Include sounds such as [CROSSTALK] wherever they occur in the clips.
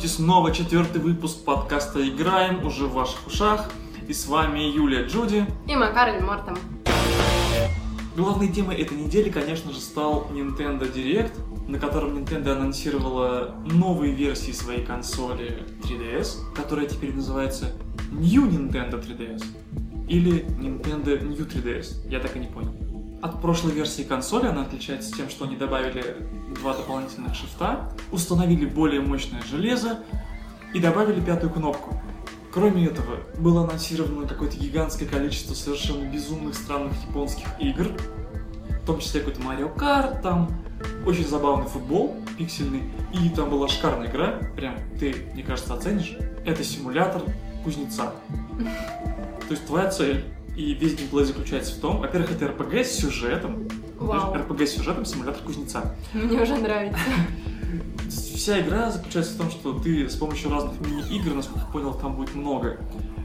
И здравствуйте снова, четвертый выпуск подкаста «Играем» уже в ваших ушах. И с вами Юлия Джуди. И Макар Мортом. Главной темой этой недели, конечно же, стал Nintendo Direct, на котором Nintendo анонсировала новые версии своей консоли 3DS, которая теперь называется New Nintendo 3DS или Nintendo New 3DS. Я так и не понял. От прошлой версии консоли она отличается тем, что они добавили два дополнительных шифта, установили более мощное железо и добавили пятую кнопку. Кроме этого, было анонсировано какое-то гигантское количество совершенно безумных странных японских игр, в том числе какой-то Mario Kart, там очень забавный футбол пиксельный, и там была шикарная игра, прям ты, мне кажется, оценишь. Это симулятор кузнеца. То есть твоя цель и весь геймплей заключается в том, во-первых, это RPG с сюжетом. Вау. RPG с сюжетом симулятор кузнеца. Мне уже нравится. [LAUGHS] Вся игра заключается в том, что ты с помощью разных мини-игр, насколько я понял, там будет много,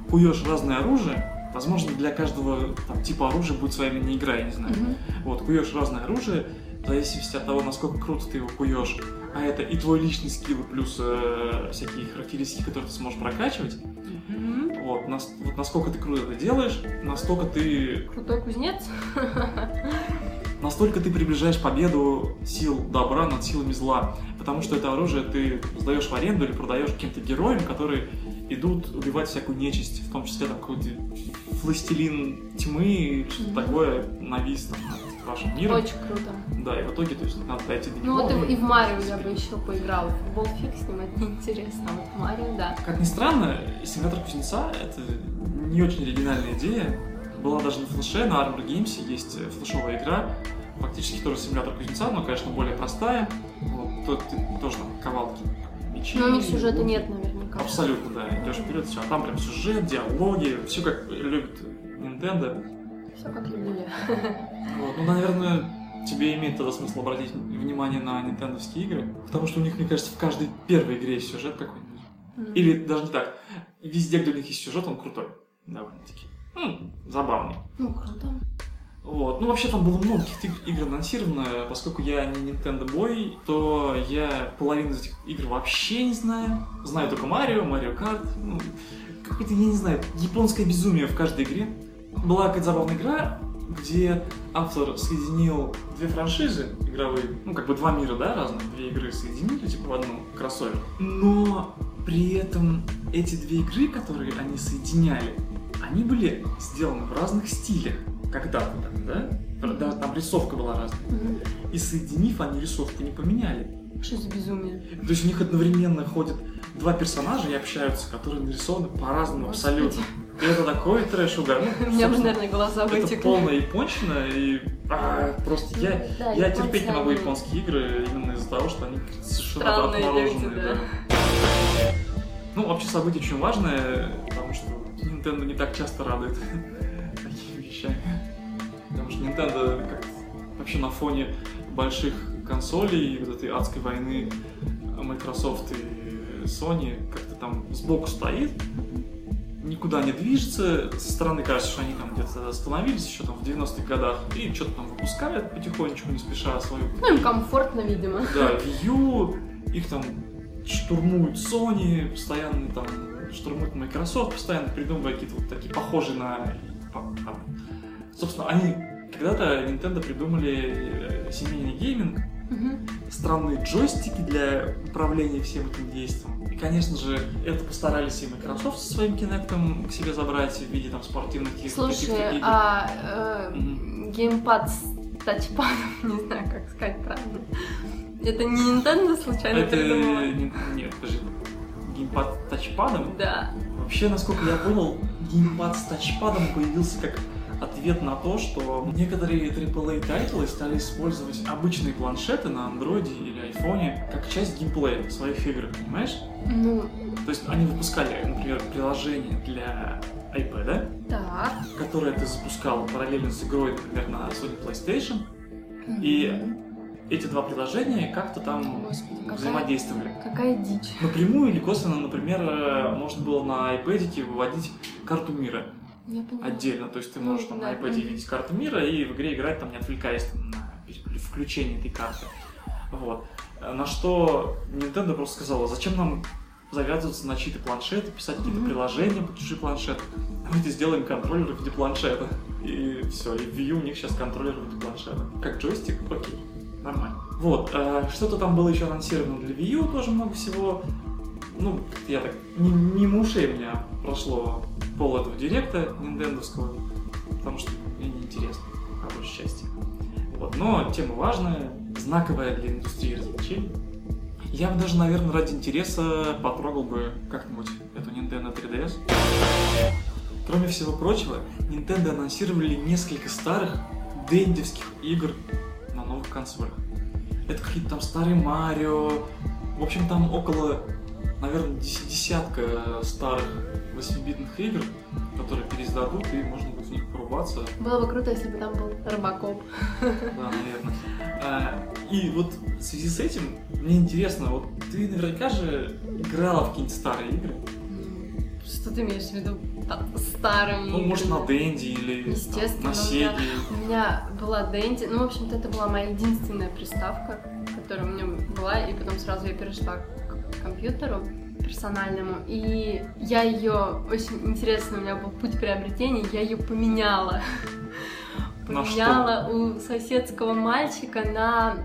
куешь разное оружие. Возможно, для каждого там, типа оружия будет своя мини-игра, я не знаю. Мгм. Вот, куешь разное оружие, в зависимости от того, насколько круто ты его куешь. А это и твой личный скилл, плюс э, всякие характеристики, которые ты сможешь прокачивать. Вот, нас- вот насколько ты круто это делаешь, настолько ты Крутой кузнец. настолько ты приближаешь победу сил добра над силами зла. Потому что это оружие ты сдаешь в аренду или продаешь каким-то героям, которые идут убивать всякую нечисть, в том числе там какой-то властелин тьмы, что-то Мгм. такое навис там вашим миром. Очень круто. Да, и в итоге, то есть, надо дойти до Ну вот и, в- и- в Марио я бы еще поиграла. В Футбол фиг с ним, это неинтересно. А вот в Марио, да. Как ни странно, симулятор кузнеца — это не очень оригинальная идея. Была даже на флеше, на Armor Games есть э, флешовая игра, фактически тоже симулятор кузнеца, но, конечно, более простая. Вот, тут ты тоже там ковалки, мечи. Но у них сюжета луки. нет наверняка. Абсолютно, да. Идешь вперед, все. А там прям сюжет, диалоги, все как любит Nintendo. Все как. Вот. Ну, наверное, тебе имеет тогда смысл обратить внимание на нинтендовские игры, потому что у них, мне кажется, в каждой первой игре есть сюжет какой-нибудь. Или даже не так. Везде, где у них есть сюжет, он крутой. Довольно-таки. Ну, забавный. Ну, круто. Вот. Ну, вообще там было много каких-то иг- игр анонсировано. Поскольку я не Nintendo Boy, то я половину из этих игр вообще не знаю. Знаю только Марио, Марио Карт. Ну, какое-то, я не знаю, японское безумие в каждой игре. Была какая-то забавная игра, где автор соединил две франшизы игровые, ну, как бы два мира, да, разных, две игры соединили, типа, в одну кроссовер. Но при этом эти две игры, которые они соединяли, они были сделаны в разных стилях. Когда-то там, да? Да, там рисовка была разная. Мгм. И соединив, они рисовку не поменяли. Что за безумие? То есть у них одновременно ходят два персонажа и общаются, которые нарисованы по-разному абсолютно. И это такой трэш угар. [LAUGHS] Ну, У меня собственно, наверное, глаза это вытекли. полная японщина, и а, просто я, я терпеть не могу японские игры именно из-за того, что они совершенно отмороженные. Ну, вообще событие очень важное, потому что Nintendo не так часто радует [LAUGHS] такими вещами. Потому что Nintendo как вообще на фоне больших консолей и вот этой адской войны Microsoft и Sony как-то там сбоку стоит, никуда не движется. Со стороны кажется, что они там где-то остановились еще там в 90-х годах и что-то там выпускают потихонечку, не спеша свою Ну, им комфортно, видимо. да, U, их там штурмуют Sony, постоянно там штурмуют Microsoft, постоянно придумывая какие-то вот такие похожие на... Собственно, они когда-то Nintendo придумали э, семейный гейминг, Мгм. странные джойстики для управления всем этим действием. И, конечно же, это постарались и Microsoft со своим Kinect к себе забрать в виде там спортивных каких-то Слушай, а э, геймпад с тачпадом, [LAUGHS] не знаю, как сказать правильно. Это не Nintendo случайно Это... придумала? не- Нет, подожди. Геймпад с тачпадом? Да. Вообще, насколько я понял, геймпад с тачпадом появился как ответ на то, что некоторые AAA тайтлы стали использовать обычные планшеты на андроиде или айфоне как часть геймплея своих игр, понимаешь? Ну, То есть они выпускали, например, приложение для iPad, так. которое ты запускал параллельно с игрой, например, на Sony PlayStation, И эти два приложения как-то там Господи, какая- взаимодействовали. Какая дичь. Напрямую или косвенно, например, э, можно было на iPad выводить карту мира Я отдельно. То есть ты Ну, можешь там да. на iPad видеть карту мира и в игре играть, там не отвлекаясь там, на включение этой карты. Вот. На что Nintendo просто сказала, зачем нам завязываться на чьи-то планшеты, писать какие-то Мгм. приложения по чужие планшеты. Давайте сделаем контроллер в виде планшета. И все, и в Wii U у них сейчас контроллер в виде планшета. Как джойстик, окей, нормально. Вот, э, что-то там было еще анонсировано для Wii U, тоже много всего. Ну, я так, не, мимо ушей у меня прошло пол этого директа нинтендовского, потому что мне неинтересно, по большей части. Вот, но тема важная, знаковая для индустрии развлечений. Я бы даже, наверное, ради интереса потрогал бы как-нибудь эту Nintendo 3DS. Кроме всего прочего, Nintendo анонсировали несколько старых дендевских игр на новых консолях. Это какие-то там старые Марио. В общем, там около, наверное, дес- десятка старых 8-битных игр, которые переиздадут, и можно будет в них порубаться. Было бы круто, если бы там был Робокоп. Да, наверное. А, и вот в связи с этим мне интересно, вот ты наверняка же играла в какие-нибудь старые игры. Что ты имеешь в виду там, старыми Ну, может, на Денди или Естественно, на у меня- Сеге. [LAUGHS] У меня была Денди, ну, в общем-то, это была моя единственная приставка, которая у меня была, и потом сразу я перешла компьютеру персональному, и я ее, очень интересно, у меня был путь приобретения, я ее поменяла. [LAUGHS] Поменяла у соседского мальчика на...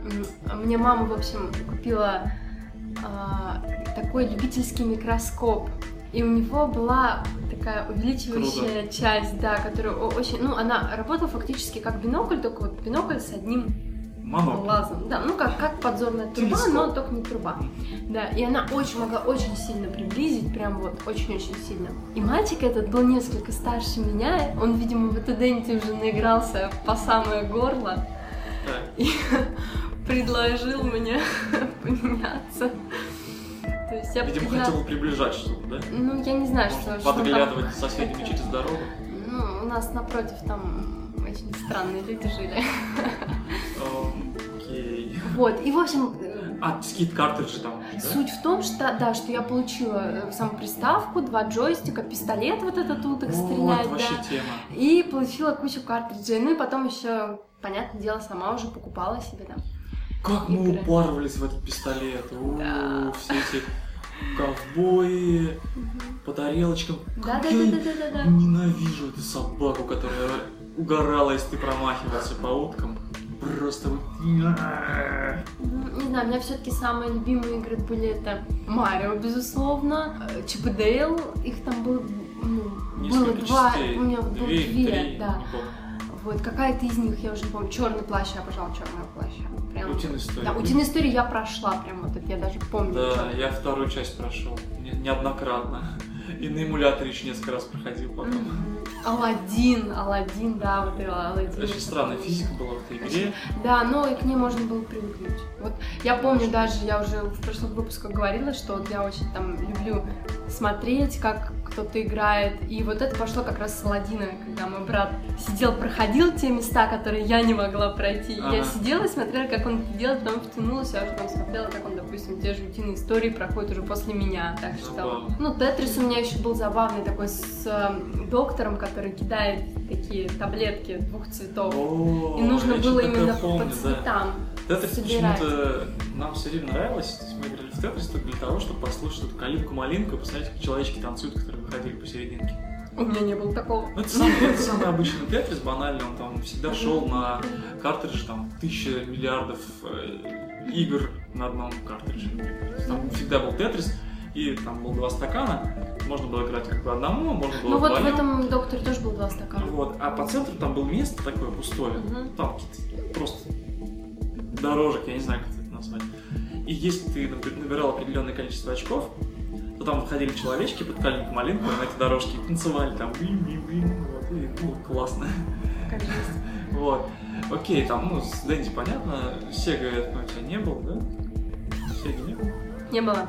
Мне мама, в общем, купила а, такой любительский микроскоп. И у него была такая увеличивающая часть, да, которая очень... Ну, она работала фактически как бинокль, только вот бинокль с одним Монокль. глазом. Да, ну как, как подзорная труба, Телескоп. но только не труба. Да, и она очень могла очень сильно приблизить, прям вот очень-очень сильно. И мальчик этот был несколько старше меня, он, видимо, в эту Денти уже наигрался по самое горло Так. и [LAUGHS] предложил мне [LAUGHS] поменяться. То есть я, Видимо, я- хотел приближать что-то, да? Ну, я не знаю, что, Может, что подглядывать за соседями хотел. через [LAUGHS] дорогу. Ну, у нас напротив там очень странные люди жили. Вот, и в общем, А, скид картриджи там, да? Суть в том, что да, что я получила э, саму приставку, два джойстика, пистолет вот этот уток стрелять, Вот, вообще да, тема. и получила кучу картриджей. Ну и потом еще, понятное дело, сама уже покупала себе там. Как мы Игры. упарывались в этот пистолет. Да. Все эти ковбои по тарелочкам. Да, да, да, да, да, да. Ненавижу эту собаку, которая угорала, если ты промахивался по уткам. Просто вот... Не знаю, у меня все-таки самые любимые игры были это Марио, безусловно, э, Чип и Дейл, их там было, ну, было два, частей. у меня было Две, две, три, да. Вот, какая-то из них, я уже не помню, черный плащ, я обожала черного плаща. Прям. Утиная история. Да, утиную историю я прошла, прям вот это я даже помню. Да, чётко. я вторую часть прошел. Не- Неоднократно. И на эмуляторе еще несколько раз проходил потом. Мгм. Аладдин, Аладдин, да, вот и Аладдин. Очень странная физика была в этой игре. Да, но и к ней можно было привыкнуть. Вот я помню даже, я уже в прошлых выпусках говорила, что я очень там люблю смотреть, как кто-то играет. И вот это пошло как раз с Аладдина, когда мой брат сидел, проходил те места, которые я не могла пройти. И Я Ага. сидела и смотрела, как он это делает, потом втянулась, я уже там смотрела, как он, допустим, те же утиные истории проходит уже после меня. Так что, Забавно. ну, Тетрис у меня еще был забавный такой с э, доктором, который кидает такие таблетки двух цветов. О, И нужно было именно помню, по да. цветам. Тетрис собирать. почему-то нам все время нравилось. Мы только для того, чтобы послушать эту калинку-малинку и посмотреть, как человечки танцуют, которые выходили посерединке. У меня не было такого. Ну, это самый, это самый [LAUGHS] обычный Тетрис, банальный, он там всегда шел на картридже, там, тысяча миллиардов э, игр на одном картридже. Там всегда был Тетрис, и там было два стакана, можно было играть как по одному, можно было Ну вот в этом докторе тоже было два стакана. Вот, а по центру там было место такое пустое, Мгм. там просто дорожек, я не знаю, как это назвать. И если ты набирал определенное количество очков, то там выходили человечки под калинку малинку на эти дорожки и танцевали там вот, и было классно. Как жесть. [LAUGHS] Вот. Окей, там, ну, с Дэнди понятно, Сега, я у тебя не был, да? Сега не было? Не было.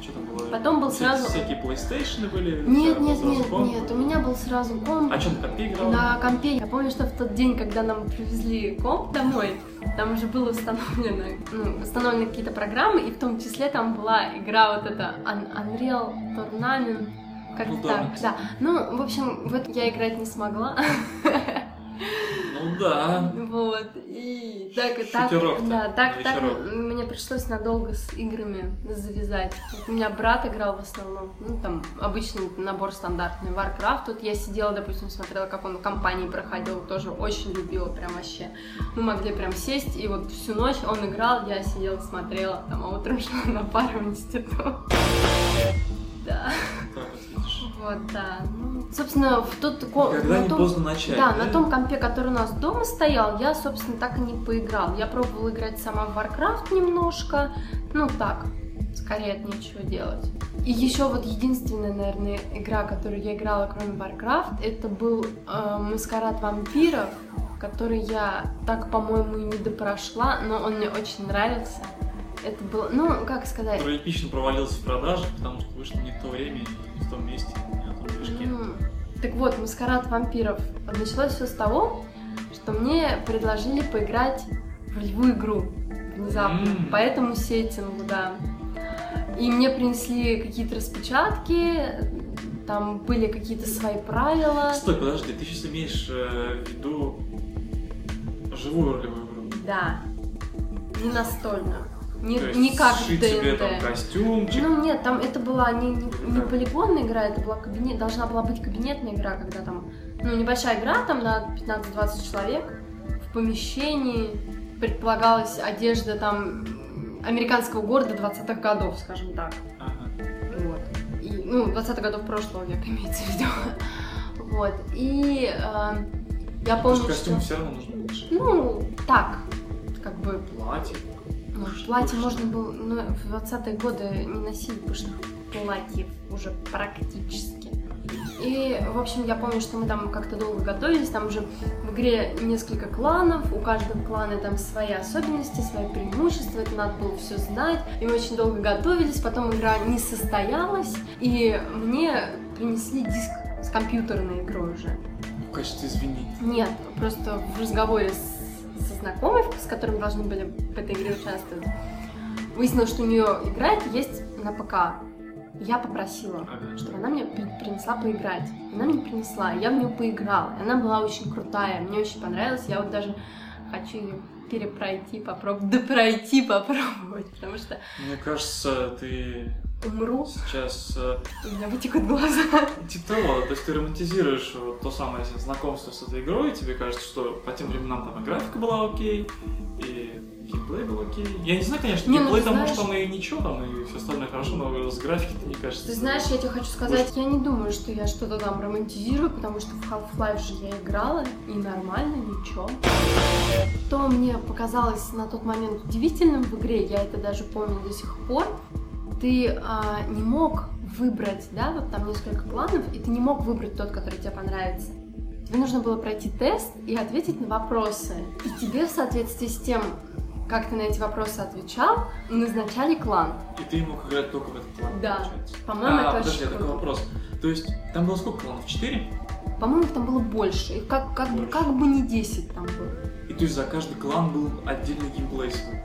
Что там было? Потом был сразу- Всякие PlayStation были? Нет, нет, нет, нет. У меня был сразу комп. А что, на компе играл? На компе. Я помню, что в тот день, когда нам привезли комп домой, там уже было установлено, ну, установлены какие-то программы, и в том числе там была игра вот эта Un- Unreal Tournament, как Ну, так, да. Ну, в общем, в это я играть не смогла. [LAUGHS] Ну да. Вот, и так, так, да, так, так мне пришлось надолго с играми завязать. Вот у меня брат играл в основном, ну там обычный набор стандартный, Warcraft. Тут я сидела, допустим, смотрела, как он в компании проходил, тоже очень любила, прям вообще. Мы могли прям сесть, и вот всю ночь он играл, я сидела, смотрела, там, а утром [LAUGHS] шла на пару в институт. Да, вот да. Ну, собственно, в тот ко- Когда не том- поздно начать. да, на том компе, который у нас дома стоял, я, собственно, так и не поиграл. Я пробовала играть сама в Warcraft немножко, ну так, скорее от нечего делать. И еще вот единственная, наверное, игра, которую я играла, кроме Warcraft, это был э, Маскарад вампиров, который я так, по-моему, и не допрошла, но он мне очень нравился. Это было, ну, как сказать... Который эпично провалился в продаже, потому что вышло не в то время, и не в том месте, не на том движке. Ну, Так вот, маскарад вампиров. Началось все с того, что мне предложили поиграть в ролевую игру внезапно, М. по этому сеттингу, да. И мне принесли какие-то распечатки, там были какие-то свои правила. Стой, подожди, ты сейчас имеешь э, в виду живую ролевую игру? Да, не настольную, не, То есть не как в сшить себе там ДНД. костюмчик, Ну нет, там это была не, не, не полигонная игра, это была кабинет, должна была быть кабинетная игра, когда там, ну небольшая игра, там на 15-20 человек в помещении предполагалась одежда там американского города 20-х годов, скажем так. Ага. Вот. И, ну, 20-х годов прошлого века имеется в виду. [LAUGHS] Вот. И э, я Потому помню, что костюм что... все равно нужно лучше. Ну, так, как бы Платье. Ну, платье можно было, ну, в 20-е годы не носить пышных платьев уже практически. И, в общем, я помню, что мы там как-то долго готовились, там уже в игре несколько кланов, у каждого клана там свои особенности, свои преимущества, это надо было все знать. И мы очень долго готовились, потом игра не состоялась, и мне принесли диск с компьютерной игрой уже. В качестве извинений. Нет, просто в разговоре с- со знакомой, с которым должны были в этой игре участвовать, выяснилось, что у нее игра есть на ПК. Я попросила, чтобы она мне при- принесла поиграть. Она мне принесла, я в нее поиграла. Она была очень крутая, мне очень понравилась. Я вот даже хочу ее перепройти, попробовать, [LAUGHS] да пройти попробовать, потому что Мне кажется, ты умру, сейчас э, у меня вытекут глаза. типа того, то есть ты романтизируешь вот то самое знакомство с этой игрой, и тебе кажется, что по тем временам там и графика была окей, и геймплей был окей. Я не знаю, конечно, Не, ну геймплей ты там, может, знаешь- там и ничего, там и все остальное хорошо, но с графикой не кажется. Ты знаешь, я тебе хочу сказать, я не думаю, что я что-то там романтизирую, потому что в Half-Life же я играла, и нормально, ничего. Что мне показалось на тот момент удивительным в игре, я это даже помню до сих пор, ты а, не мог выбрать, да, вот там несколько кланов, и ты не мог выбрать тот, который тебе понравится. Тебе нужно было пройти тест и ответить на вопросы. И тебе в соответствии с тем, как ты на эти вопросы отвечал, назначали клан. И ты мог играть только в этот план, Да. получается. По-моему, а, это подожди, очень такой вопрос. То есть, там было сколько кланов? Четыре? По-моему, их там было больше. Их как, как, бы, Больше. как бы не 10 там было. И то есть за каждый клан был отдельный геймплей свой.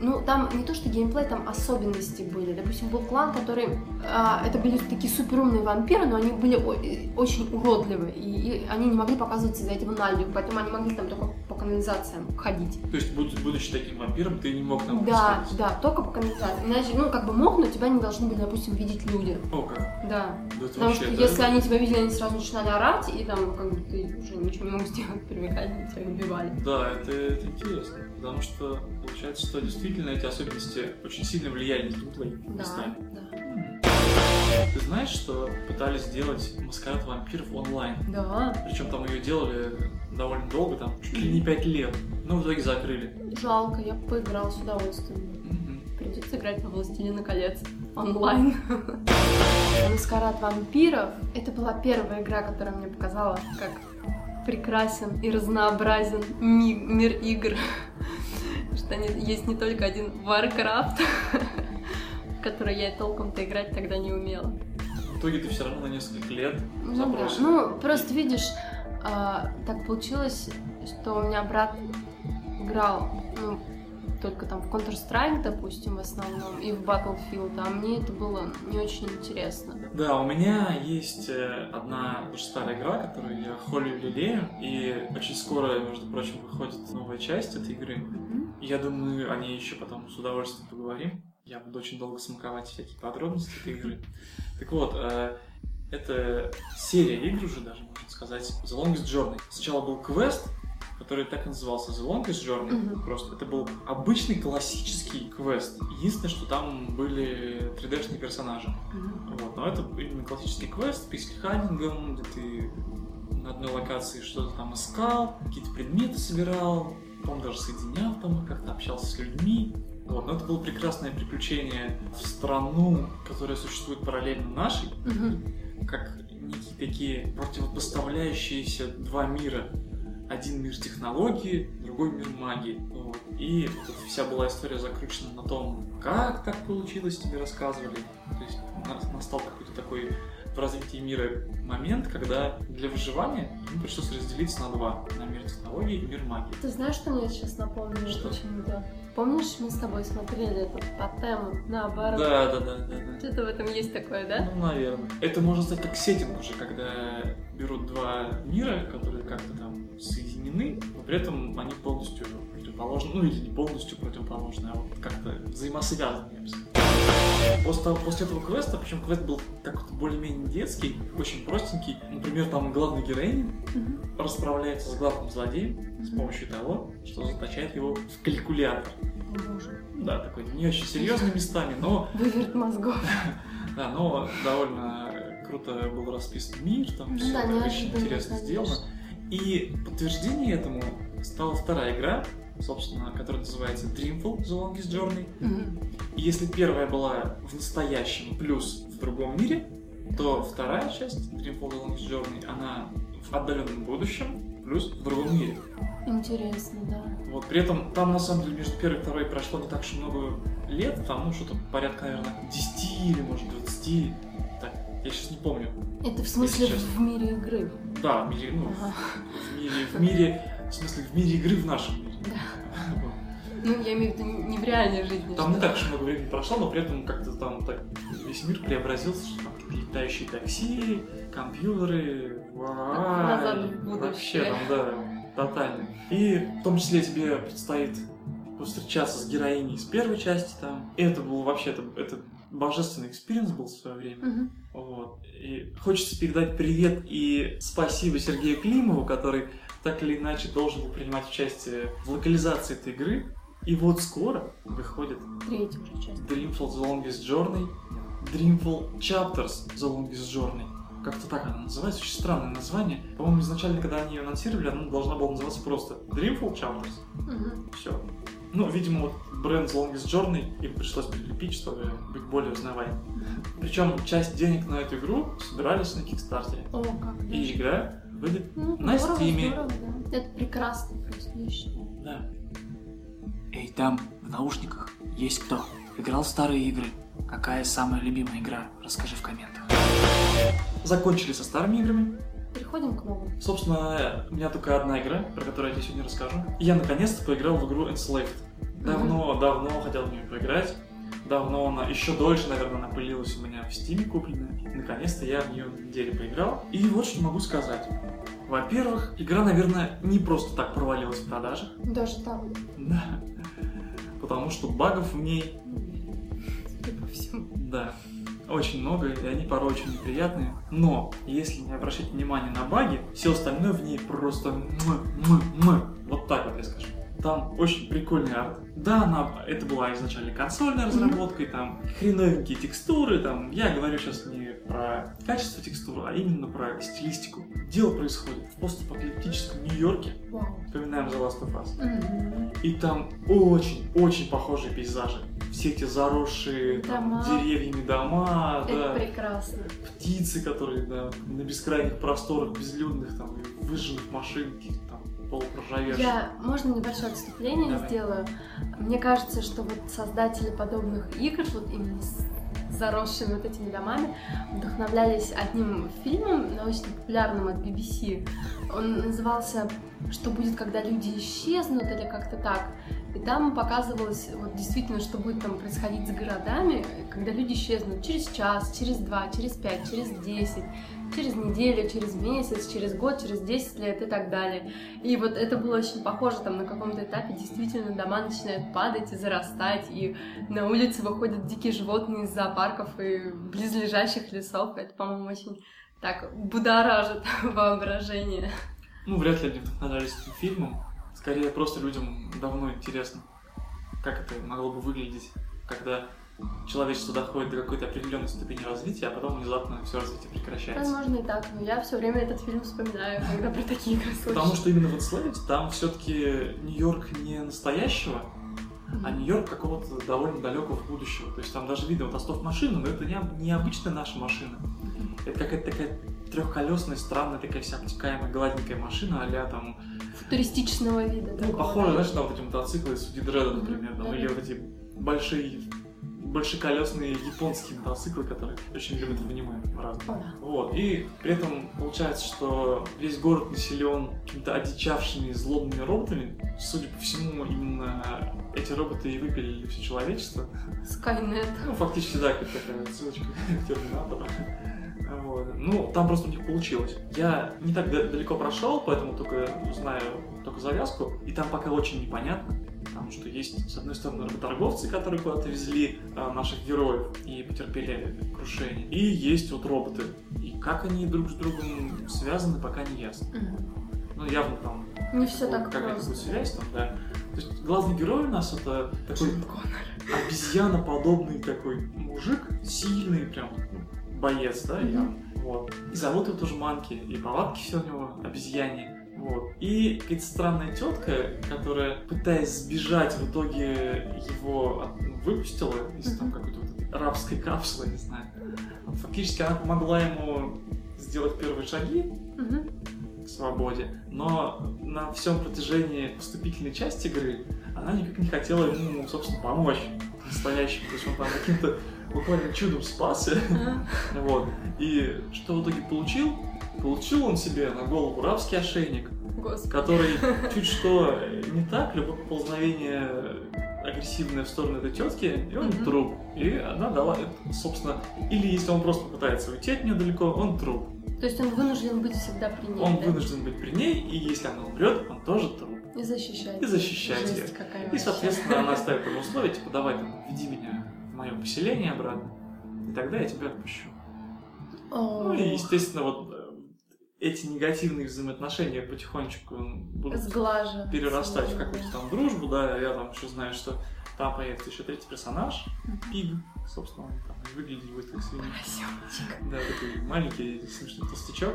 Ну, там не то, что геймплей, там особенности были. Допустим, был клан, который... а, это были такие суперумные вампиры, но они были о- э, очень уродливы. И, и они не могли показываться из-за этого на людях, поэтому они могли там только по канализациям ходить. То есть, будь- будучи таким вампиром, ты не мог там Да, пускать. да, только по канализации. Иначе, ну, как бы мог, но тебя не должны были, допустим, видеть люди. О, как. Да. Да Потому вообще, что да? если они тебя видели, они сразу начинали орать, и там, как бы, ты уже ничего не мог сделать, [LAUGHS] привлекали, тебя убивали. Да, это, это интересно, потому что получается, что действительно эти особенности очень сильно влияли на геймплей Да, да. Ты знаешь, что пытались сделать маскарад вампиров онлайн? Да, Причем там ее делали довольно долго, там чуть ли не 5 лет, но в итоге закрыли. жалко, я бы поиграла с удовольствием. Мгм. Придется играть во «Властелина колец» онлайн. Маскарад вампиров — это была первая игра, которая мне показала, как прекрасен и разнообразен ми- мир игр. Что есть не только один Warcraft, в который я толком-то играть тогда не умела. В итоге ты все равно на несколько лет Ну да. Ну, просто видишь, а, так получилось, что у меня брат играл, ну, только там в Counter-Strike, допустим, в основном, и в Battlefield, а мне это было не очень интересно. Да, у меня есть э, одна уже старая игра, которую я холю лелею, и очень скоро, между прочим, выходит новая часть этой игры. Мгм. Я думаю, о ней еще потом с удовольствием поговорим. Я буду очень долго смаковать всякие подробности этой игры. [LAUGHS] Так вот, э, это серия игр уже даже, можно сказать, The Longest Journey. Сначала был квест, который так и назывался The Longest Journey. Мгм. Просто это был обычный классический квест. Единственное, что там были 3D-шные персонажи. Мгм. Вот, но это именно классический квест с пиксель-хантингом, где ты на одной локации что-то там искал, какие-то предметы собирал, потом даже соединял там, как-то общался с людьми. Вот, но это было прекрасное приключение в страну, которая существует параллельно нашей, Мгм. как некие такие противопоставляющиеся два мира. Один мир технологии, другой мир магии. Вот. И вся была история закручена на том, как так получилось, тебе рассказывали. То есть на- настал какой-то такой в развитии мира момент, когда для выживания им пришлось разделиться на два. На мир технологий и мир магии. Ты знаешь, что мне сейчас напомнило Что? почему-то? Помнишь, мы с тобой смотрели этот тотем наоборот? Да, да, да, да, да. Что-то в этом есть такое, да? Ну, наверное. Это можно сказать как сеттинг уже, когда берут два мира, которые как-то там соединены, но при этом они полностью противоположны, ну или не полностью противоположны, а вот как-то взаимосвязаны, я бы сказал. Просто после этого квеста, причем квест был так вот более-менее детский, очень простенький. Например, там главный героинь Мгм. расправляется с главным злодеем с помощью того, что заточает его в калькулятор. Боже. Да, такой не очень серьезный местами, но [LAUGHS] Выверт мозгов. [LAUGHS] Да, но довольно круто был расписан мир, там все очень интересно сделано. И подтверждение этому стала вторая игра, собственно, которая называется Dreamfall The Longest Journey. Мгм. И если первая была в настоящем плюс в другом мире, то вторая часть Dreamfall The Longest Journey, она в отдаленном будущем плюс в другом мире. Интересно, да. Вот, при этом там, на самом деле, между первой и второй прошло не так уж много лет, там, ну, что-то порядка, наверное, 10 или, может, 20, так, я сейчас не помню. Это в смысле в мире игры. Да, в мире, ну, Ага. в мире, в мире, в смысле, в мире игры в нашем мире. [LAUGHS] Вот. Ну, я имею в виду не в реальной жизни. Там не так уж много времени прошло, но при этом как-то там так весь мир преобразился, что там летающие такси, компьютеры, Назад вай, в будущее. вообще там, да, тотально. И в том числе тебе предстоит повстречаться с героиней из первой части там. И это был вообще, это, это божественный experience был в свое время. Мгм. Вот. И хочется передать привет и спасибо Сергею Климову, который так или иначе должен был принимать участие в локализации этой игры. И вот скоро выходит Третья уже часть. Dreamfall The Longest Journey, Dreamfall Chapters The Longest Journey. Как-то так она называется, очень странное название. По-моему, изначально, когда они ее анонсировали, она должна была называться просто Dreamfall Chapters. Мгм. Все. Ну, видимо, вот бренд The Longest Journey им пришлось прилепить, чтобы быть более узнаваемым. Причем часть денег на эту игру собирались на Кикстартере. О, как И игра выйдет Ну, на здорово, Стиме. здорово, да. Это прекрасно просто, я считаю. Да. Эй, там, в наушниках, есть кто? Играл в старые игры? Какая самая любимая игра? Расскажи в комментах. Закончили со старыми играми. Переходим к новым. Собственно, у меня только одна игра, про которую я тебе сегодня расскажу. Я наконец-то поиграл в игру Enslaved. Давно, давно хотел в нее поиграть. Давно она, еще дольше, наверное, она пылилась у меня в стиме купленная. Наконец-то я в нее на неделе поиграл. И вот что могу сказать. Во-первых, игра, наверное, не просто так провалилась в продажах. Даже там. Да. Потому что багов в ней по всему. Да, очень много, и они порой очень неприятные. Но, если не обращать внимания на баги, все остальное в ней просто м-м-м. Вот так вот я скажу. Там очень прикольный арт. Да, она, это была изначально консольная разработка, и там хреновенькие текстуры, там, я говорю сейчас не про качество текстуры, а именно про стилистику. Дело происходит в постапокалиптическом Нью-Йорке, вспоминаем The Last of Us. И там очень-очень похожие пейзажи. Все эти заросшие там, Дома. деревьями дома, Это да, прекрасно. птицы, которые да, на бескрайних просторах безлюдных, там, выжженных машин, там полупроржавевших. Я, можно небольшое отступление Давай. сделаю? Мне кажется, что вот создатели подобных игр, вот именно с заросшими вот этими домами, вдохновлялись одним фильмом научно-популярным от BBC. Он назывался «Что будет, когда люди исчезнут» или как-то так. И там показывалось вот действительно, что будет там происходить с городами, когда люди исчезнут через час, через два, через пять, через десять, через неделю, через месяц, через год, через 10 лет и так далее. И вот это было очень похоже, там на каком-то этапе действительно дома начинают падать и зарастать, и на улице выходят дикие животные из зоопарков и близлежащих лесов. Это, по-моему, очень так будоражит [LAUGHS] воображение. Ну, вряд ли они вдохновлялись этим фильмом. Скорее, просто людям давно интересно, как это могло бы выглядеть, когда человечество доходит до какой-то определенной ступени развития, а потом внезапно все развитие прекращается. Возможно и так, но я все время этот фильм вспоминаю, когда про такие слышу. Потому что именно в Enslaved там все-таки Нью-Йорк не настоящего, а Нью-Йорк какого-то довольно далекого будущего. То есть там даже видно вот остов машины, но это не, не обычная наша машина. Это какая-то такая трехколесная, странная, такая вся обтекаемая, гладенькая машина, а там... Футуристичного вида. Ну, такого, похоже, да. знаешь, на вот эти мотоциклы Суди Дреда, например, там, или вот эти большие большеколесные японские мотоциклы, которые очень любят в аниме. О, да. Вот. И при этом получается, что весь город населен какими-то одичавшими злобными роботами. Судя по всему, именно эти роботы и выпилили все человечество. Skynet. Ну, фактически, да, как такая ссылочка к Терминатору. Вот. Ну, там просто у них получилось. Я не так да- далеко прошел, поэтому только знаю только завязку. И там пока очень непонятно. Потому что есть, с одной стороны, работорговцы, которые куда-то везли а, наших героев и потерпели крушение. И есть вот роботы. И как они друг с другом связаны, пока не ясно. Мгм. Ну, явно там Не все так какая-то будет связь там, да. То есть главный герой у нас это такой обезьяноподобный такой мужик, сильный прям боец, да, Мгм. я. Вот. И зовут его тоже Манки, и повадки все у него обезьяне. Вот. И какая-то странная тетка, которая, пытаясь сбежать, в итоге его ну, выпустила из там какой-то вот рабской капсулы, не знаю. Фактически она помогла ему сделать первые шаги, Мгм. к свободе, но на всем протяжении вступительной части игры она никак не хотела ему, собственно, помочь настоящему. То есть он там каким-то буквально чудом спасся. Вот. И что в итоге получил? Получил он себе на голову рабский ошейник, Господи. который чуть что не так, любое поползновение агрессивное в сторону этой тетки, и он Мгм. труп. И она дала, собственно, или если он просто пытается уйти от нее далеко, он труп. То есть он вынужден быть всегда при ней, Он да? вынужден быть при ней, и если она умрет, он тоже труп. И защищать. И защищать Жесть какая И, соответственно, она ставит ему условия, типа, давай там, веди меня мое поселение обратно, и тогда я тебя отпущу. О, Ну и, естественно, вот э, эти негативные взаимоотношения потихонечку будут сглаживаться. перерастать в какую-то там дружбу, да, я там еще знаю, что там появится еще третий персонаж, Пиг, собственно, он там выглядит будет как свинья. Да, такой маленький смешной толстячок,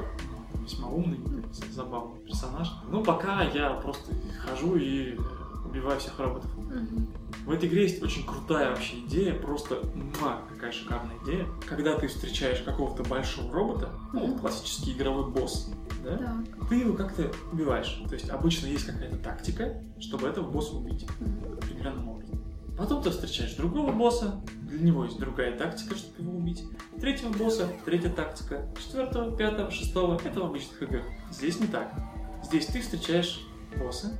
весьма умный, забавный персонаж. Ну, пока я просто хожу и убиваю всех роботов. Мгм. В этой игре есть очень крутая вообще идея, просто ма, какая шикарная идея. Когда ты встречаешь какого-то большого робота, ну, Мгм. классический игровой босс, да, Так. ты его как-то убиваешь. То есть обычно есть какая-то тактика, чтобы этого босса убить Мгм. определенным образом. Потом ты встречаешь другого босса, для него есть другая тактика, чтобы его убить. Третьего босса, третья тактика. Четвертого, пятого, шестого. Это в обычных играх. Здесь не так. Здесь ты встречаешь босса,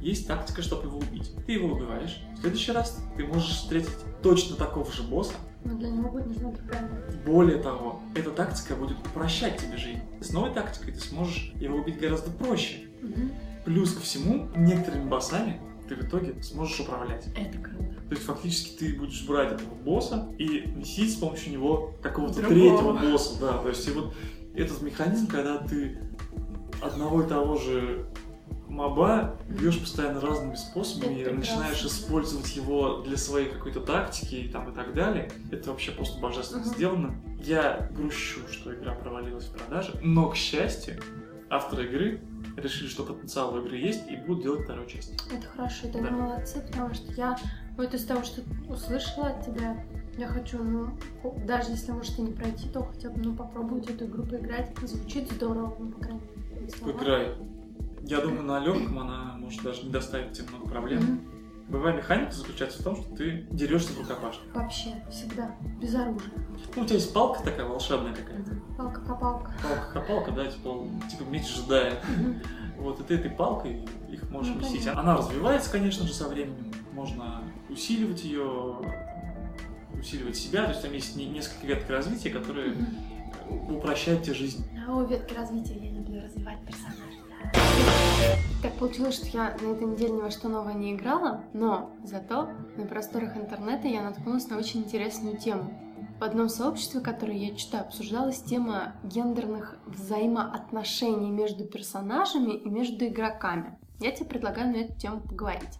есть тактика, чтобы его убить. Ты его убиваешь. В следующий раз ты можешь встретить точно такого же босса. Но для него будет нужна другая. Более того, эта тактика будет упрощать тебе жизнь. С новой тактикой ты сможешь его убить гораздо проще. Мгм. Плюс ко всему, некоторыми боссами ты в итоге сможешь управлять. Это круто. То есть фактически ты будешь брать этого босса и месить с помощью него какого-то третьего босса, да. То есть и вот этот механизм, когда ты одного и того же моба бьешь постоянно разными способами и начинаешь использовать его для своей какой-то тактики и там и так далее. Это вообще просто божественно Мгм. сделано. Я грущу, что игра провалилась в продаже, но, к счастью, авторы игры решили, что потенциал у игры есть и будут делать вторую часть. Это хорошо, это Да. молодцы, потому что я вот из того, что услышала от тебя, я хочу, ну, даже если, может, и не пройти, то хотя бы, ну, попробовать эту игру поиграть. Звучит здорово, ну, по крайней мере. слова. Поиграй. Я думаю, на легком она может даже не доставить тебе много проблем. Мгм. Боевая механика заключается в том, что ты дерешься в рукопашке. Вообще, всегда, без оружия. Ну, у тебя есть палка такая волшебная какая-то. Палка-копалка. Палка-копалка, да, типа, типа меч джедая. Мгм. Вот, и ты этой палкой их можешь Ну, понятно. Она развивается, конечно же, со временем. Можно усиливать ее, усиливать себя. То есть там есть не- несколько веток развития, которые упрощают тебе жизнь. А у ветки развития я люблю развивать персонажей. Так получилось, что я на этой неделе ни во что новое не играла, но зато на просторах интернета я наткнулась на очень интересную тему. В одном сообществе, которое я читаю, обсуждалась тема гендерных взаимоотношений между персонажами и между игроками. Я тебе предлагаю на эту тему поговорить.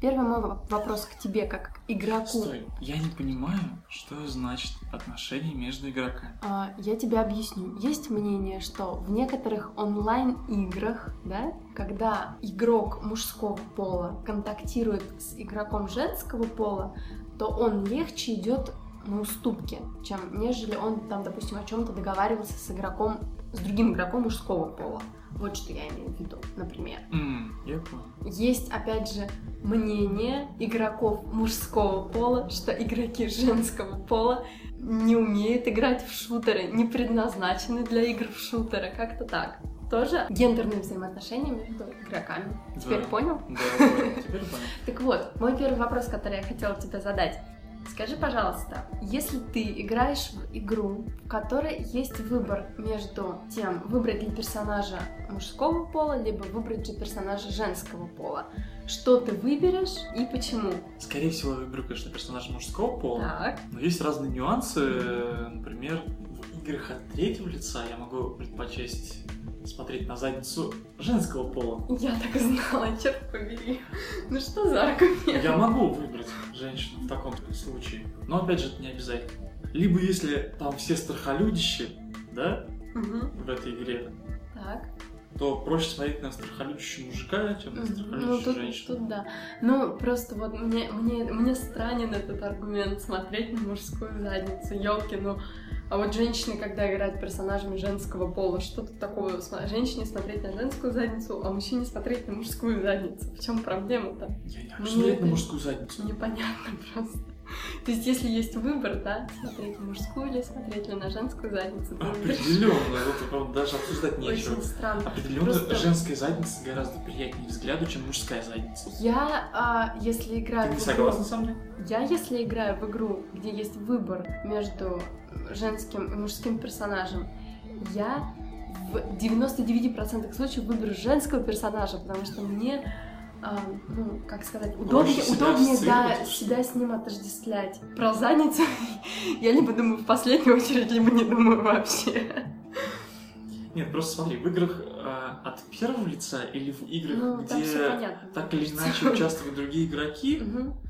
Первый мой воп- вопрос к тебе, как к игроку. Стой, я не понимаю, что значит отношения между игроками. А, Я тебе объясню. Есть мнение, что в некоторых онлайн-играх, да, когда игрок мужского пола контактирует с игроком женского пола, то он легче идет на уступки, чем нежели он там, допустим, о чем-то договаривался с игроком, с другим игроком мужского пола. Вот что я имею в виду, например. М, я понял. Есть, опять же, мнение игроков мужского пола, что игроки женского пола не умеют играть в шутеры, не предназначены для игр в шутеры, как-то так. Тоже гендерные взаимоотношения между игроками. Теперь Да. понял? Да. Теперь понял. [LAUGHS] Так вот, мой первый вопрос, который я хотела тебе задать. Скажи, пожалуйста, если ты играешь в игру, в которой есть выбор между тем, выбрать ли персонажа мужского пола, либо выбрать же персонажа женского пола, что ты выберешь и почему? Скорее всего, я выберу, конечно, персонажа мужского пола. Так. Но есть разные нюансы. Например, в играх от третьего лица я могу предпочесть смотреть на задницу женского пола. Я так и знала, черт побери. Ну что за аргумент? Я могу выбрать женщину в таком случае. Но опять же, это не обязательно. Либо если там все страхолюдищи, да, Мгм. в этой игре, Так. то проще смотреть на страхолюдищего мужика, чем на. Ну, страхолюдищую тут, женщину. тут да. Ну, просто вот мне, мне, мне странен этот аргумент смотреть на мужскую задницу. Елки, ну. А вот женщины, когда играют персонажами женского пола, что тут такого? Сма- Женщине смотреть на женскую задницу, а мужчине смотреть на мужскую задницу. В чем проблема-то? Я не хочу Мне смотреть это- на мужскую задницу. Непонятно [LAUGHS] просто. То есть, если есть выбор, да, смотреть на мужскую или смотреть ли на женскую задницу, ты. Определенно, правда, даже обсуждать нечего. Очень странно. Определенно, Просто- женская задница гораздо приятнее взгляду, чем мужская задница. Я, а, если Ты играю не в игру- согласна со мной? Я, если играю в игру, где есть выбор между женским и мужским персонажем, я в 99% случаев выберу женского персонажа, потому что мне, а, ну, как сказать, удобнее, себя удобнее да, себя с ним отождествлять. Про задницу [LAUGHS] я либо думаю в последнюю очередь, либо не думаю вообще. Нет, просто смотри, в играх э, от первого лица или в играх, Ну, где так или иначе участвуют другие игроки,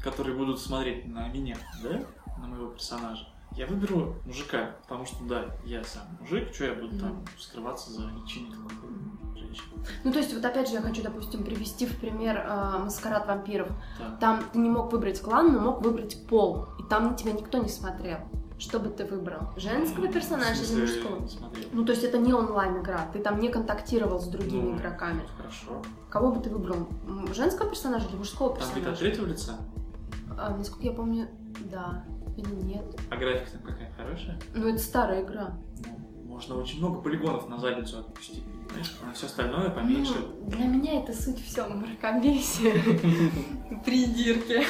которые будут смотреть на меня, да, на моего персонажа, я выберу мужика, потому что, да, я сам мужик, что я буду там скрываться за личиной женщины. Ну, то есть, вот опять же, я хочу, допустим, привести в пример а, «Маскарад вампиров». Так. Там ты не мог выбрать клан, но мог выбрать пол. И там на тебя никто не смотрел. Что бы ты выбрал? Женского персонажа или мужского? смотри. Ну, то есть это не онлайн-игра, ты там не контактировал с другими Ну, игроками. Хорошо. Кого бы ты выбрал? Женского персонажа или мужского Там где-то от персонажа? третьего лица, А, насколько я помню, да. Или нет. а графика там какая хорошая. Ну, это старая игра. Ну, можно очень много полигонов на задницу отпустить? А все остальное поменьше. Ну, для меня это суть все мракобесие, [LAUGHS] придирки.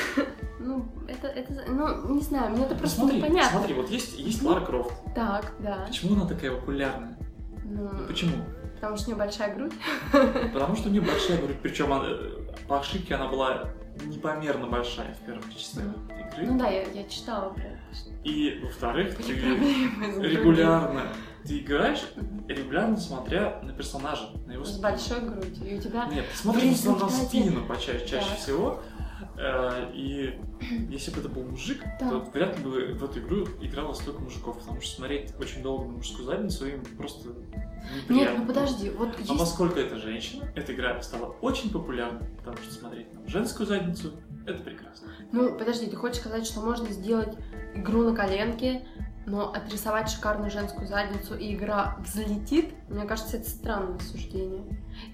Ну, это, это, ну, не знаю, мне это Ну, просто смотри, непонятно. смотри, вот есть, есть Лара Крофт. Так, да. Почему она такая популярная? Ну, Ну, почему? потому что у нее большая грудь. Потому что у нее большая грудь, причем она, э, по ошибке она была непомерно большая в первых часах игры. Ну да, я, я читала это. И, во-вторых, ты с регулярно ты играешь, регулярно смотря на персонажа, на его С спину. большой грудью. И у тебя... Нет, ты смотришь на результате- спину почаще, чаще всего. Э, И если бы это был мужик, то Так. вряд ли бы в эту игру играло столько мужиков, потому что смотреть очень долго на мужскую задницу им просто Нет, неприятно. ну подожди, вот А есть... поскольку это женщина, эта игра стала очень популярной, потому что смотреть на женскую задницу это прекрасно. Ну, подожди, ты хочешь сказать, что можно сделать игру на коленке, но отрисовать шикарную женскую задницу, и игра взлетит? Мне кажется, это странное суждение.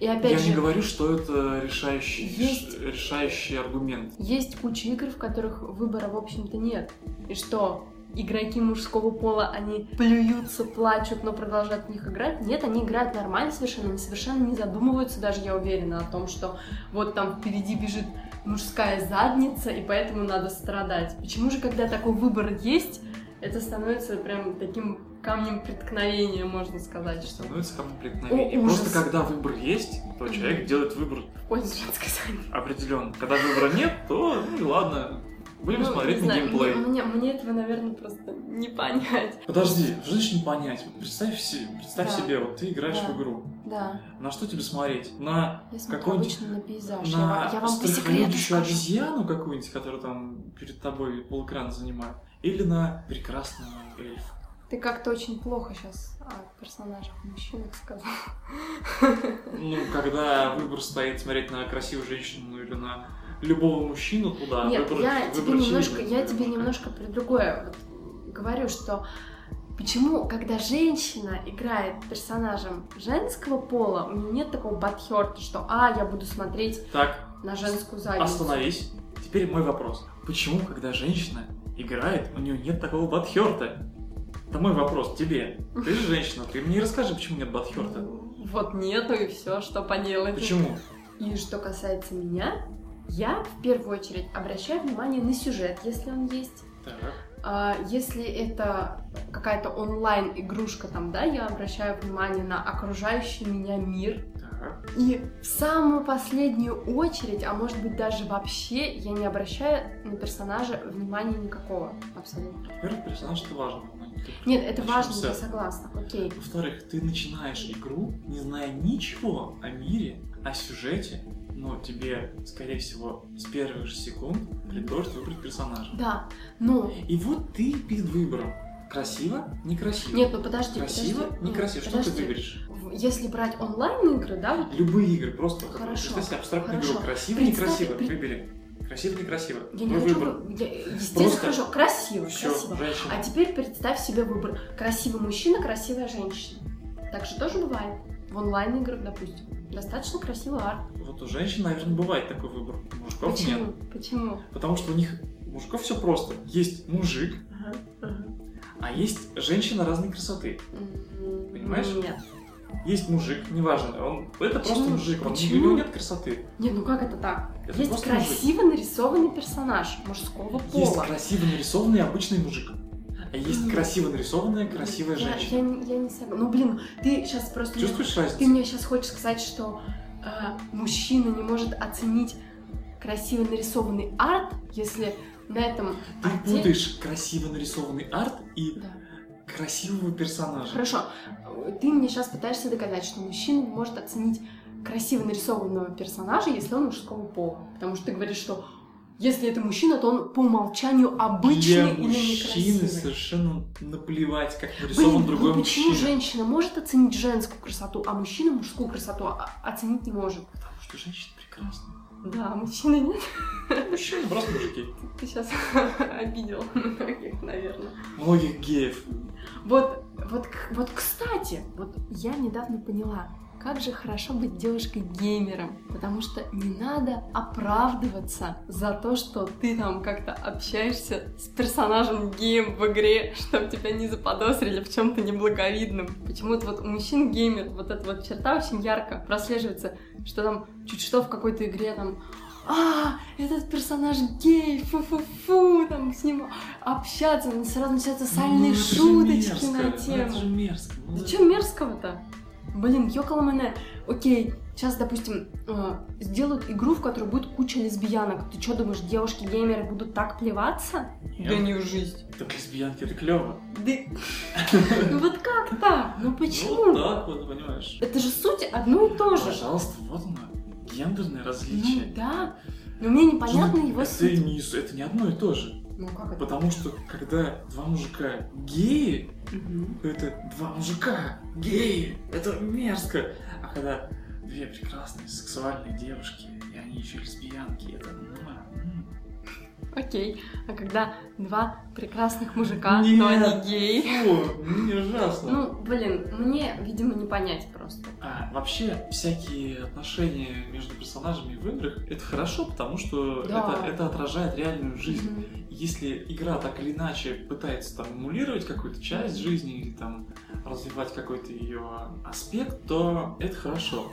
И опять Я же, не говорю, что это решающий, Есть- решающий аргумент. есть куча игр, в которых выбора, в общем-то, нет. И что? игроки мужского пола, они плюются, плачут, но продолжают в них играть. Нет, они играют нормально совершенно, они совершенно не задумываются даже, я уверена, о том, что вот там впереди бежит мужская задница, и поэтому надо страдать. Почему же, когда такой выбор есть, это становится прям таким камнем преткновения, можно сказать, что Становится камнем преткновения. О, ужас. Просто когда выбор есть, то человек делает выбор в пользу женской задницы. определенно. Когда выбора нет, то ну и ладно. Будем Ну, смотреть не на знаю, геймплей. Мне, мне этого, наверное, просто не понять. Подожди, женщине понять. Вот представь, се- представь Да. себе, вот ты играешь Да. в игру. Да, На что тебе смотреть? На Какой-нибудь- обычно на пейзаж. Я, на вам- я вам по секрету обезьяну какую-нибудь, которая там перед тобой полэкрана занимает? Или на прекрасного эльфа? Ты как-то очень плохо сейчас о персонажах мужчинах сказал. Ну, когда выбор стоит смотреть на красивую женщину или на любого мужчину, туда Нет, выбор, я тебе выбор немножко, очевидный. я тебе немножко про другое вот говорю, что почему, когда женщина играет персонажем женского пола, у нее нет такого батхерта, что а, я буду смотреть Так, на женскую задницу. остановись. Теперь мой вопрос. Почему, когда женщина играет, у нее нет такого батхерта? Это мой вопрос тебе. Ты же женщина, ты мне расскажи, почему нет батхерта. Вот нету и все, что поделать. Почему? И что касается меня, я в первую очередь обращаю внимание на сюжет, если он есть. Так. А, Если это какая-то онлайн-игрушка там, да, я обращаю внимание на окружающий меня мир. И в самую последнюю очередь, а может быть даже вообще, я не обращаю на персонажа внимания никакого. Абсолютно. Во-первых, персонаж это важно. но ты Нет, это начнем важно, с я согласна. Окей. Во-вторых, ты начинаешь игру, не зная ничего о мире, о сюжете, но тебе, скорее всего, с первых же секунд предложат выбрать персонажа. Да, но... И вот ты перед выбором. Красиво, некрасиво. Нет, ну подожди, Красиво, подожди. некрасиво. Нет, Что ты подожди. выберешь? Если брать онлайн-игры, да, вот Любые игры, просто. Хорошо, себе абстрактную игру. Красиво, некрасиво. при- Выбери. Красиво, некрасиво. я не хочу... выбор. вы- я- естественно, Просто- хорошо, красиво, Все, красиво. женщина. А теперь представь себе выбор. Красивый мужчина, красивая женщина. Так же тоже бывает. В онлайн-играх, допустим. Достаточно красивый арт. Вот у женщин, наверное, бывает такой выбор. У мужиков Почему? нет. Почему? Потому что у них у мужиков все просто. Есть мужик, Ага, ага. а есть женщина разной красоты. Понимаешь? Нет. Есть мужик, неважно, он это просто Почему? мужик, он, у него нет красоты. Нет, ну как это так? Это Есть просто красиво нарисованный персонаж мужского Есть пола. красиво нарисованный обычный мужик, а есть красиво нарисованная красивая я, женщина. Я, не- я не согласна. Ну блин, ты сейчас просто... Чувствуешь разницу? Ты мне сейчас хочешь сказать, что э, мужчина не может оценить красиво нарисованный арт, если на этом Ты арте- путаешь красиво нарисованный арт и Да. красивого персонажа. Хорошо. Ты мне сейчас пытаешься доказать, что мужчина может оценить красиво нарисованного персонажа, если он мужского пола. Потому что ты говоришь, что если это мужчина, то он по умолчанию обычный Для или мужчины некрасивый. совершенно наплевать, как нарисован Блин, другой ну почему мужчина. женщина может оценить женскую красоту, а мужчина мужскую красоту о- оценить не может? Потому что женщина прекрасна. Да, мужчина нет. Мужчины просто мужики. Ты сейчас [LAUGHS] обидел многих, наверное. Многих геев. Вот, вот, вот, кстати, вот я недавно поняла, как же хорошо быть девушкой-геймером, потому что не надо оправдываться за то, что ты там как-то общаешься с персонажем гейм в игре, чтобы тебя не заподозрили в чем-то неблаговидном. Почему-то вот у мужчин-геймер вот эта вот черта очень ярко прослеживается, что там чуть что в какой-то игре там а, этот персонаж гей, фу-фу-фу, там с ним общаться, сразу начинаются сальные Ну, шуточки мерзко, на тему. Это же мерзко. ну, что мерзкого-то? Блин, ёкало мене. Окей, сейчас, допустим, э, сделают игру, в которой будет куча лесбиянок. Ты что думаешь, девушки-геймеры будут так плеваться? Нет. Да не в жизнь. Так лесбиянки, это клево. Да... [LAUGHS] Ну вот как так? Ну почему? Ну, так вот, понимаешь. Это же суть одно и то же. Пожалуйста, вот оно. Гендерное Ну различие. да. Но мне непонятно Ну, его суть. это не одно и то же. Ну как это? Потому что, когда два мужика геи, Мгм. это два мужика геи. Это мерзко. А когда две прекрасные сексуальные девушки, и они еще лесбиянки, это... м. Окей. А когда два прекрасных мужика, Нет. но они геи. Фу, нет, не ужасно. Ну, блин, мне, видимо, не понять просто. А, вообще, всякие отношения между персонажами в играх это хорошо, потому что Да. это, это отражает реальную жизнь. Мгм. Если игра так или иначе пытается там эмулировать какую-то часть жизни или там развивать какой-то ее аспект, то это хорошо.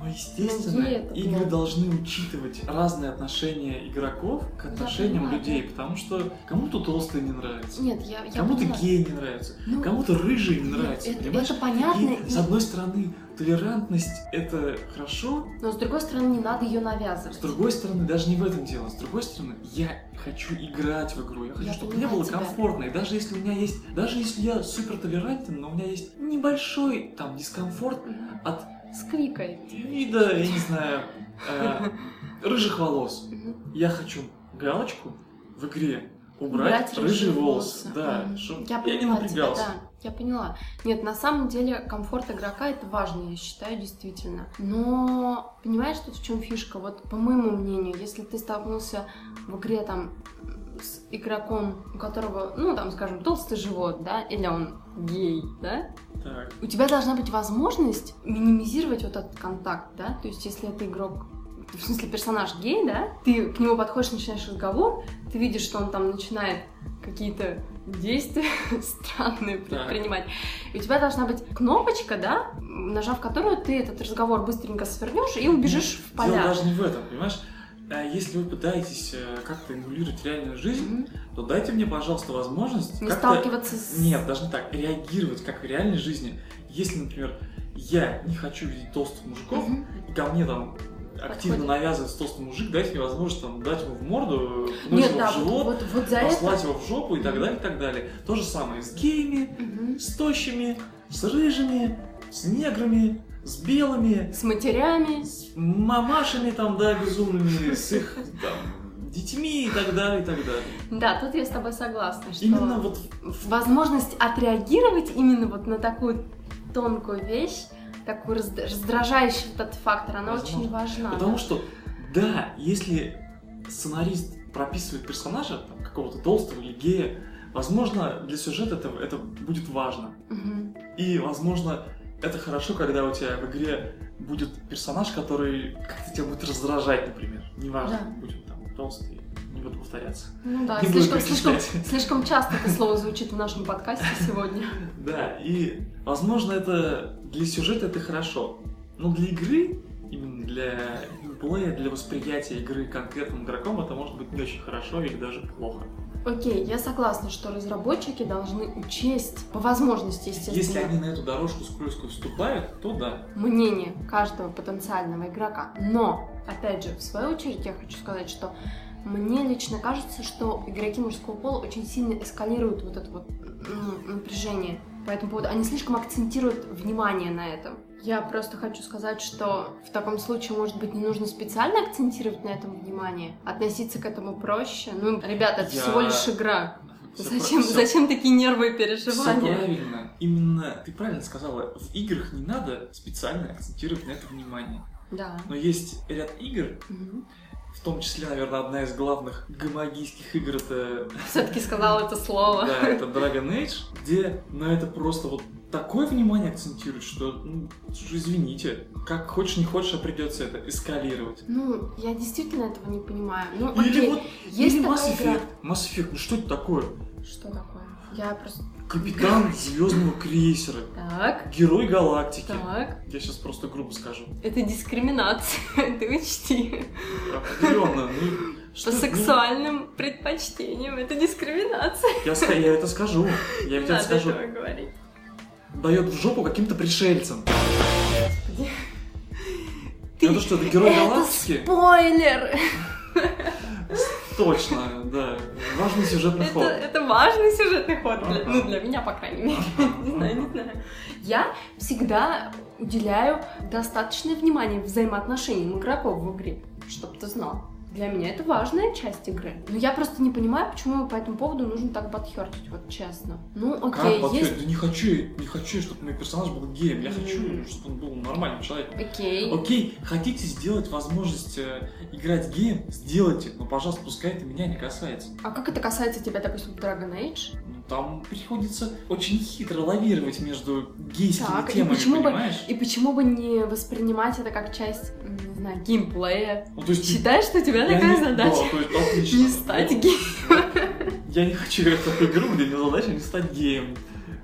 Но, естественно, Ну, это игры плохо. должны учитывать разные отношения игроков к отношениям понимаю, людей, потому что кому-то толстые не нравится, Нет, я, я кому-то поняла. гей не нравится, Ну, кому-то рыжие не нравится, это, понимаешь? это понятно, И, и- с одной стороны, толерантность это хорошо, но с другой стороны, не надо ее навязывать. с другой стороны, даже не в этом дело. С другой стороны, я хочу играть в игру. Я хочу, Я чтобы мне было тебя. комфортно. И даже если у меня есть, даже если я супер толерантен, но у меня есть небольшой там дискомфорт Мгм. от Сквикает. вида, я не знаю, э, рыжих волос. Я хочу галочку в игре убрать, рыжие волосы. Да, я, я, не тебя, напрягался. да, я поняла. Нет, на самом деле комфорт игрока это важно, я считаю, действительно. Но понимаешь, тут в чем фишка? Вот по моему мнению, если ты столкнулся в игре там с игроком, у которого, ну там, скажем, толстый живот, да, или он гей, да, Так. у тебя должна быть возможность минимизировать вот этот контакт, да, то есть если это игрок в смысле персонаж гей, да, ты к нему подходишь, начинаешь разговор, ты видишь, что он там начинает какие-то действия [LAUGHS] странные предпринимать. И у тебя должна быть кнопочка, да, нажав которую ты этот разговор быстренько свернешь и убежишь в Дело поля. даже не в этом, понимаешь? Э, Если вы пытаетесь э, как-то эмулировать реальную жизнь, Мгм. то дайте мне, пожалуйста, возможность Не сталкиваться с... Нет, даже не так. Реагировать, как в реальной жизни. Если, например, я не хочу видеть толстых мужиков, Мгм. и ко мне там активно Подходит. навязывается толстый мужик, дайте мне возможность там, дать ему в морду, пнуть его да, в вот, живот, вот, вот это... послать его в жопу и так далее, и так далее. То же самое с геями, Мгм. с тощими, с рыжими, с неграми, с белыми, С матерями. с мамашами там, да, безумными, с их там, детьми и так далее, и так далее. Да, тут я с тобой согласна, что... Именно вот возможность отреагировать именно вот на такую тонкую вещь, такой разд- раздражающий этот фактор, она Возможно. очень важна. Потому да. что, да, если сценарист прописывает персонажа, там, какого-то толстого или гея, возможно, для сюжета это, это будет важно. Мгм. И, возможно, это хорошо, когда у тебя в игре будет персонаж, который как-то тебя будет раздражать, например. Неважно, Да. будет там толстый, не буду повторяться. Ну да, Не слишком, слишком, слишком часто это слово [LAUGHS] звучит в нашем подкасте сегодня. [LAUGHS] Да, и, возможно, это для сюжета это хорошо. Но для игры, именно для геймплея, для восприятия игры конкретным игроком, это может быть не очень хорошо или даже плохо. Окей, я согласна, что разработчики должны учесть, по возможности, естественно, Если они на эту дорожку скользкую вступают, то да. мнение каждого потенциального игрока. Но, опять же, в свою очередь я хочу сказать, что мне лично кажется, что игроки мужского пола очень сильно эскалируют вот это вот напряжение по этому поводу. Они слишком акцентируют внимание на этом. Я просто хочу сказать, что в таком случае, может быть, не нужно специально акцентировать на этом внимание, относиться к этому проще. Ну, ребята, это Я- всего лишь игра. [LAUGHS] Всё Зачем, про- зачем такие нервы и Все переживания? правильно. Именно ты правильно сказала, в играх не надо специально акцентировать на это внимание. Да. Но есть ряд игр, Мгм. В том числе, наверное, одна из главных гомогийских игр это, [LAUGHS] Все-таки сказала это слово. да, это Dragon Age, где на это просто вот такое внимание акцентируют, что, ну, извините, как хочешь не хочешь, а придется это эскалировать. Ну, я действительно этого не понимаю. Ну, Или окей, вот есть или Mass игра. Effect. Mass Effect, ну что это такое? Что такое? Я просто... Капитан звездного крейсера, Так, герой галактики. так. Я сейчас просто грубо скажу. Это дискриминация, [LAUGHS] ты учти. Определенно. Ну, что, По ну, сексуальным предпочтениям это дискриминация. я, я это скажу. Я ведь это скажу. говорить. Дает в жопу каким-то пришельцам. Господи. Ну это что, это герой это галактики? спойлер! Точно, да. Важный сюжетный Это, ход. это важный сюжетный ход, для- ну для меня, по крайней мере. [LAUGHS] Не знаю, не знаю. Я всегда уделяю достаточное внимание взаимоотношениям игроков в игре, чтобы ты знал. Для меня это важная часть игры. Но я просто не понимаю, почему по этому поводу нужно так подхертить, вот честно. Ну, окей, Как есть... Да не хочу, не хочу, чтобы мой персонаж был геем. Я хочу, Мгм. чтобы он был нормальным человеком. Окей. Окей, хотите сделать возможность э, играть геем, сделайте, но, пожалуйста, пускай это меня не касается. А как это касается тебя, допустим, Dragon Age? Ну, там приходится очень хитро лавировать между гейскими Так, и темами, почему бы- понимаешь? И почему бы не воспринимать это как часть, не знаю, геймплея? Ну, то есть Считаешь, что у тебя такая не- задача? Да, то есть отлично. Не стать Вот. геем. Я не хочу играть в такую игру, где мне задача не стать геем.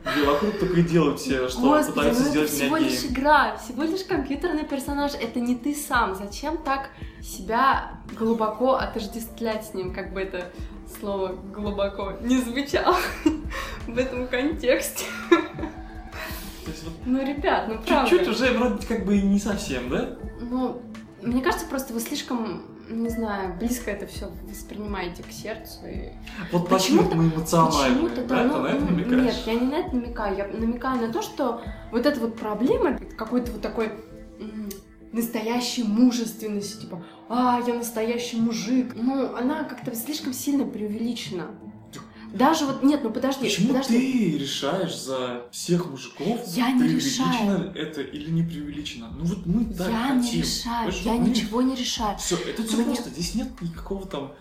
Где вокруг только и делают все, что Господи, пытаются ну это сделать всего меня лишь геем. игра, всего лишь компьютерный персонаж, это не ты сам. Зачем так себя глубоко отождествлять с ним, как бы это слово глубоко не звучало [LAUGHS] в этом контексте? То есть вот Ну, ребят, ну правда. чуть-чуть уже вроде как бы и не совсем, да? Ну, мне кажется, просто вы слишком, не знаю, близко это все воспринимаете к сердцу. И... Вот Почему-то- мы эмоциональные, Почему-то, да? ну, на это? Нет, я не на это намекаю. Я намекаю на то, что вот эта вот проблема, какой-то вот такой настоящей мужественности, типа, а, я настоящий мужик. Ну, она как-то слишком сильно преувеличена. Даже вот, нет, ну подожди, Почему подожди. ты решаешь за всех мужиков, Я не преувеличено это или не преувеличено? Ну вот мы так я хотим. не решаю, Понимаешь, я вот мы- ничего не решаю. Все, это все Мне- просто. Здесь нет никакого там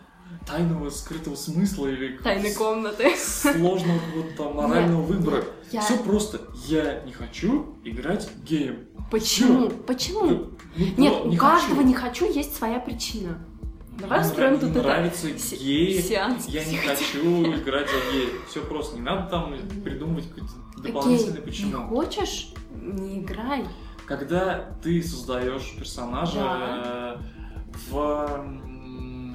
тайного, скрытого смысла или Тайной комнаты. сложного какого-то там морального Нет, выбора. нет, я- Все просто. Я не хочу играть геем. Почему? Почему? Ну, Нет, не у каждого хочу. не хочу есть своя причина. Давай устроим тут это нравится се- геи. сеанс Я не хочу играть за гея. Все просто. Не надо там придумывать какое-то дополнительное Окей, не почему. хочешь, не играй. Когда ты создаешь персонажа э, в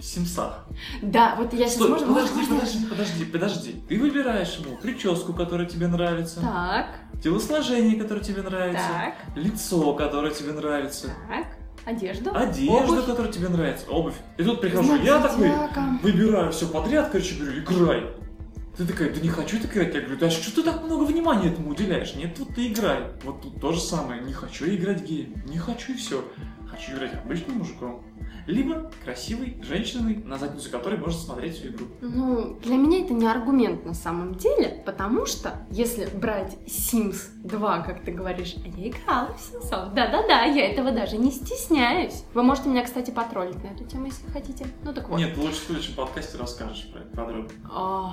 Симсах. Да, вот я сейчас можно, подожди, можно- подожди, подожди, подожди. Ты выбираешь ему прическу, которая тебе нравится, Так, телосложение, которое тебе нравится, так, лицо, которое тебе нравится, так. Одежду. одежда, обувь. которая тебе нравится, обувь. И тут прихожу, Знак я такой, выбираю все подряд, короче, говорю, играй. Ты такая, да не хочу так играть. Я говорю, да что ты так много внимания этому уделяешь? Нет, тут ты играй. Вот тут то же самое. Не хочу играть геем. Не хочу и все. Хочу играть обычным мужиком. Либо красивой женщиной, на задницу которой можно смотреть всю игру. Ну, для меня это не аргумент на самом деле, потому что если брать Sims 2, как ты говоришь, а я играла в Sims. Да-да-да, я этого даже не стесняюсь. Вы можете меня, кстати, потроллить на эту тему, если хотите. Ну так вот. Нет, лучше в следующем подкасте расскажешь про это подробно. [LAUGHS]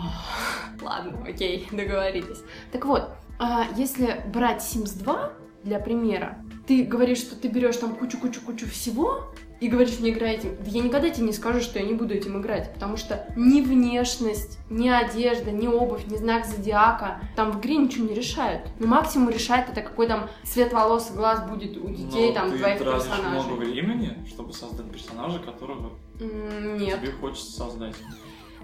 Ладно, окей, договорились. Так вот, а, если брать Sims 2 для примера, ты говоришь, что ты берешь там кучу-кучу-кучу всего и говоришь, не играй этим. Да я никогда тебе не скажу, что я не буду этим играть, потому что ни внешность, ни одежда, ни обувь, ни знак зодиака там в игре ничего не решают. Ну, максимум решает это какой там цвет волос и глаз будет у детей, Но там, ты твоих тратишь персонажей. много времени, чтобы создать персонажа, которого Нет. тебе хочется создать.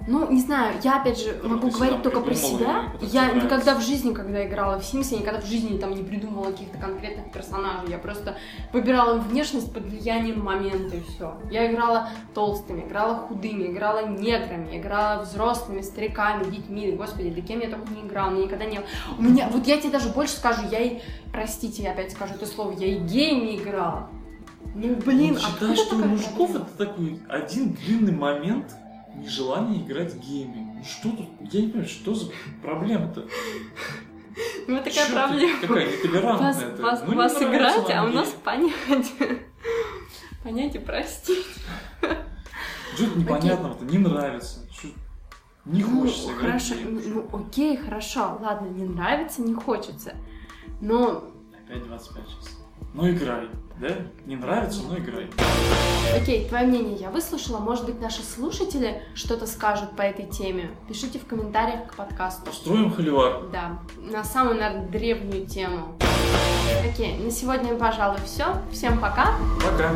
Ну, не знаю, я опять же Который могу ты говорить только про себя. Я никогда в жизни, когда играла в Sims, я никогда в жизни там не придумывала каких-то конкретных персонажей. Я просто выбирала внешность под влиянием момента и все. Я играла толстыми, играла худыми, играла неграми, играла взрослыми, стариками, детьми. Господи, да кем я только не играла. Мне никогда не... У меня... Вот я тебе даже больше скажу, я и... Простите, я опять скажу это слово, я и геями играла. Ну, блин, ну, откуда считаешь, что у мужиков это такой один длинный момент нежелания играть гейми. Ну что тут? Я не понимаю, что за проблема-то? Ну, такая Чё ты проблема. Такая нетолерантная. вас, ты? вас, Ну, вас играть, а у нас понять. [LAUGHS] Понять и простить. Что-то непонятного-то, не нравится. Чё- Не Ну, хочется играть хорошо, в ну, ну, окей, хорошо, ладно, не нравится, не хочется. Но, Опять 25 часов. Ну играй, да? Не нравится, но играй. окей, твое мнение я выслушала. Может быть, наши слушатели что-то скажут по этой теме. Пишите в комментариях к подкасту. Построим холивар. Да, на самую, наверное, древнюю тему. Окей, на сегодня, пожалуй, все. Всем пока. Пока.